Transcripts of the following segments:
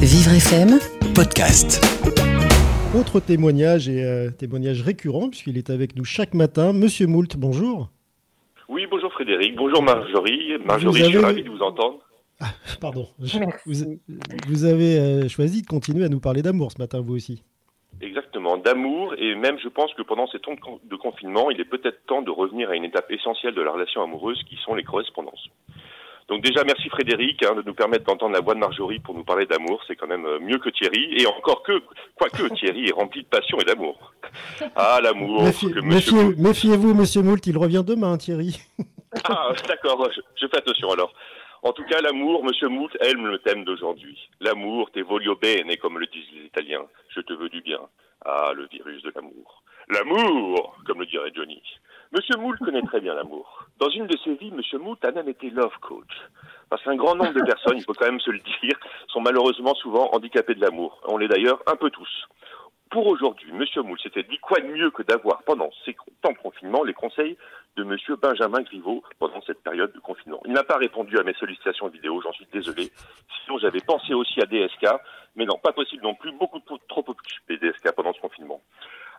Vivre FM podcast. Autre témoignage et euh, témoignage récurrent, puisqu'il est avec nous chaque matin. Monsieur Moult, bonjour. Oui, bonjour Frédéric, bonjour Marjorie. Marjorie, je suis ravi de vous entendre. Pardon. Je- Merci. Vous, vous avez euh, choisi de continuer à nous parler d'amour ce matin, vous aussi. Exactement, d'amour, et même je pense que pendant ces temps de confinement, il est peut-être temps de revenir à une étape essentielle de la relation amoureuse qui sont les correspondances. Donc déjà, merci Frédéric hein, de nous permettre d'entendre la voix de Marjorie pour nous parler d'amour, c'est quand même euh, mieux que Thierry, et encore que, quoique Thierry est rempli de passion et d'amour. Ah, l'amour, Méfiez- que monsieur... méfiez- Méfiez-vous, monsieur Moult, il revient demain, Thierry. Ah, d'accord, je, je fais attention alors. En tout cas, l'amour, Monsieur Moult aime le thème d'aujourd'hui. L'amour, te voglio bene, comme le disent les Italiens. Je te veux du bien. Ah, le virus de l'amour. L'amour, comme le dirait Johnny. Monsieur Moult connaît très bien l'amour. Dans une de ses vies, Monsieur Moult a même été love coach. Parce qu'un grand nombre de personnes, il faut quand même se le dire, sont malheureusement souvent handicapées de l'amour. On l'est d'ailleurs un peu tous. Pour aujourd'hui, Monsieur Moult s'était dit quoi de mieux que d'avoir pendant ces temps de confinement les conseils de Monsieur Benjamin Griveaux pendant cette période de confinement. Il n'a pas répondu à mes sollicitations vidéo, j'en suis désolé. Sinon, j'avais pensé aussi à DSK, mais non, pas possible non plus, beaucoup trop, occupé DSK pendant ce confinement.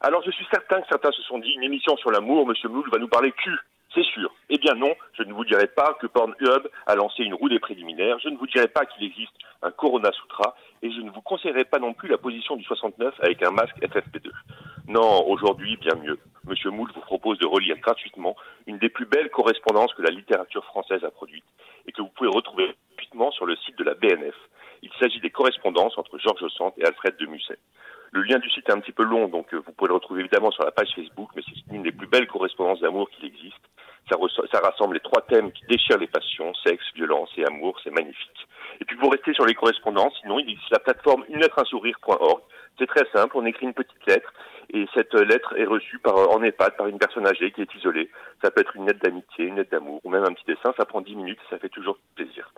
Alors, je suis certain que certains se sont dit, une émission sur l'amour, Monsieur Moult va nous parler cul. C'est sûr. Eh bien non, je ne vous dirai pas que Pornhub a lancé une roue des préliminaires, je ne vous dirai pas qu'il existe un Corona Sutra, et je ne vous conseillerai pas non plus la position du 69 avec un masque FFP2. Non, aujourd'hui, bien mieux. Monsieur Moult vous propose de relire gratuitement une des plus belles correspondances que la littérature française a produites et que vous pouvez retrouver gratuitement sur le site de la BNF. Il s'agit des correspondances entre Georges Sand et Alfred de Musset. Le lien du site est un petit peu long, donc euh, vous pouvez le retrouver évidemment sur la page Facebook, mais c'est une des plus belles correspondances d'amour qu'il existe. Ça, rassemble les trois thèmes qui déchirent les passions, sexe, violence et amour, c'est magnifique. Et puis pour rester sur les correspondances, sinon il existe la plateforme une lettre un sourire.org. C'est très simple, on écrit une petite lettre et cette euh, lettre est reçue par, euh, en EHPAD par une personne âgée qui est isolée. Ça peut être une lettre d'amitié, une lettre d'amour ou même un petit dessin, ça prend 10 minutes, ça fait toujours plaisir.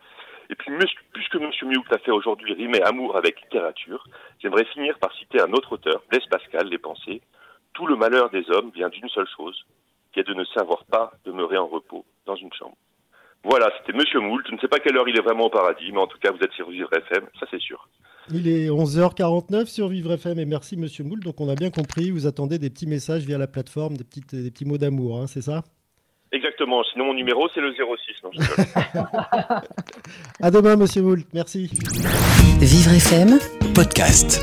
Et puis, puisque M. Miouk a fait aujourd'hui rimer amour avec littérature, j'aimerais finir par citer un autre auteur, Blaise Pascal, Les Pensées. Tout le malheur des hommes vient d'une seule chose, qui est de ne savoir pas demeurer en repos dans une chambre. Voilà, c'était Monsieur Moult. Je ne sais pas quelle heure il est vraiment au paradis, mais en tout cas, vous êtes sur Vivre FM, ça c'est sûr. Il est 11h49 sur Vivre FM et merci monsieur Moult. Donc on a bien compris, vous attendez des petits messages via la plateforme, des, petites, des petits mots d'amour, hein, c'est ça? Exactement. Sinon, mon numéro, c'est le 06. Non, je. À demain monsieur Moult, merci. Vivre FM podcast.